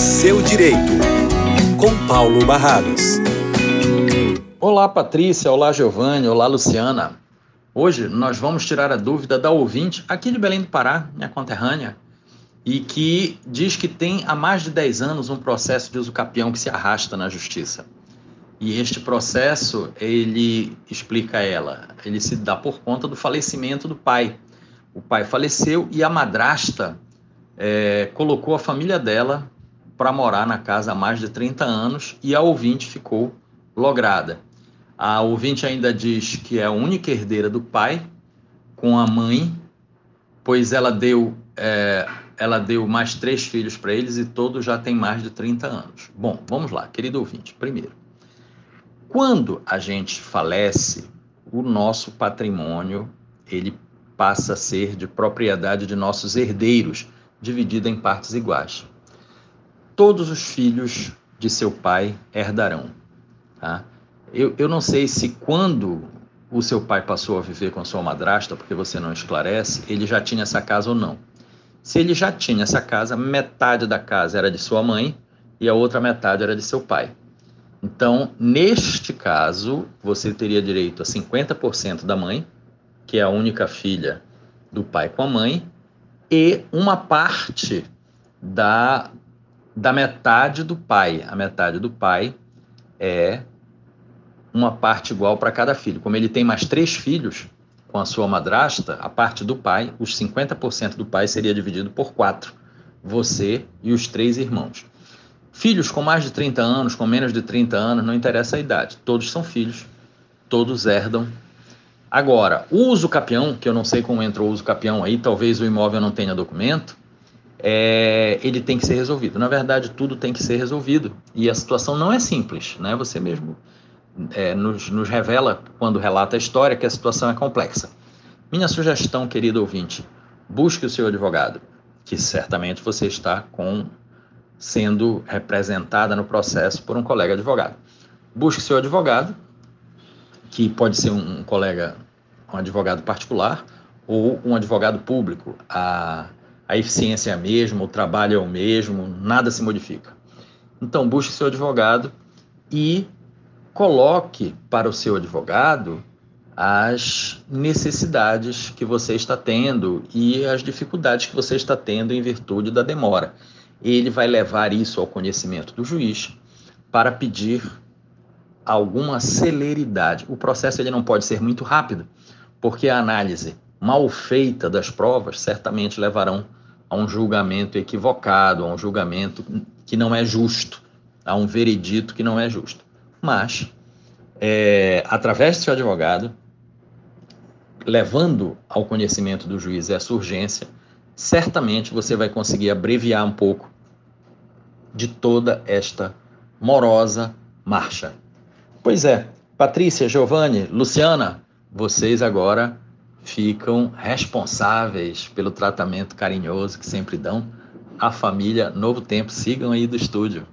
Seu Direito, com Paulo Barrados. Olá, Patrícia. Olá, Giovanni. Olá, Luciana. Hoje nós vamos tirar a dúvida da ouvinte aqui de Belém do Pará, minha conterrânea, e que diz que tem há mais de 10 anos um processo de uso capião que se arrasta na justiça. E este processo, ele explica ela, ele se dá por conta do falecimento do pai. O pai faleceu e a madrasta é, colocou a família dela para morar na casa há mais de 30 anos e a ouvinte ficou lograda. A ouvinte ainda diz que é a única herdeira do pai com a mãe, pois ela deu é, ela deu mais três filhos para eles e todos já têm mais de 30 anos. Bom, vamos lá, querido ouvinte. Primeiro, quando a gente falece, o nosso patrimônio ele passa a ser de propriedade de nossos herdeiros, dividido em partes iguais. Todos os filhos de seu pai herdarão. Tá? Eu, eu não sei se quando o seu pai passou a viver com a sua madrasta, porque você não esclarece, ele já tinha essa casa ou não. Se ele já tinha essa casa, metade da casa era de sua mãe e a outra metade era de seu pai. Então, neste caso, você teria direito a 50% da mãe, que é a única filha do pai com a mãe, e uma parte da, da metade do pai. A metade do pai é uma parte igual para cada filho. Como ele tem mais três filhos, com a sua madrasta, a parte do pai, os 50% do pai seria dividido por quatro, você e os três irmãos. Filhos com mais de 30 anos, com menos de 30 anos, não interessa a idade, todos são filhos, todos herdam. Agora, o uso capião, que eu não sei como entra o uso capião aí, talvez o imóvel não tenha documento, é, ele tem que ser resolvido. Na verdade, tudo tem que ser resolvido. E a situação não é simples, né? Você mesmo é, nos, nos revela, quando relata a história, que a situação é complexa. Minha sugestão, querido ouvinte, busque o seu advogado, que certamente você está com sendo representada no processo por um colega advogado. Busque seu advogado, que pode ser um, colega, um advogado particular ou um advogado público. A, a eficiência é a mesma, o trabalho é o mesmo, nada se modifica. Então, busque seu advogado e coloque para o seu advogado as necessidades que você está tendo e as dificuldades que você está tendo em virtude da demora. Ele vai levar isso ao conhecimento do juiz para pedir alguma celeridade. O processo ele não pode ser muito rápido, porque a análise mal feita das provas certamente levarão a um julgamento equivocado, a um julgamento que não é justo, a um veredito que não é justo mas é, através do seu advogado, levando ao conhecimento do juiz essa urgência, certamente você vai conseguir abreviar um pouco de toda esta morosa marcha. Pois é, Patrícia, Giovanni, Luciana, vocês agora ficam responsáveis pelo tratamento carinhoso que sempre dão à família Novo Tempo. Sigam aí do estúdio.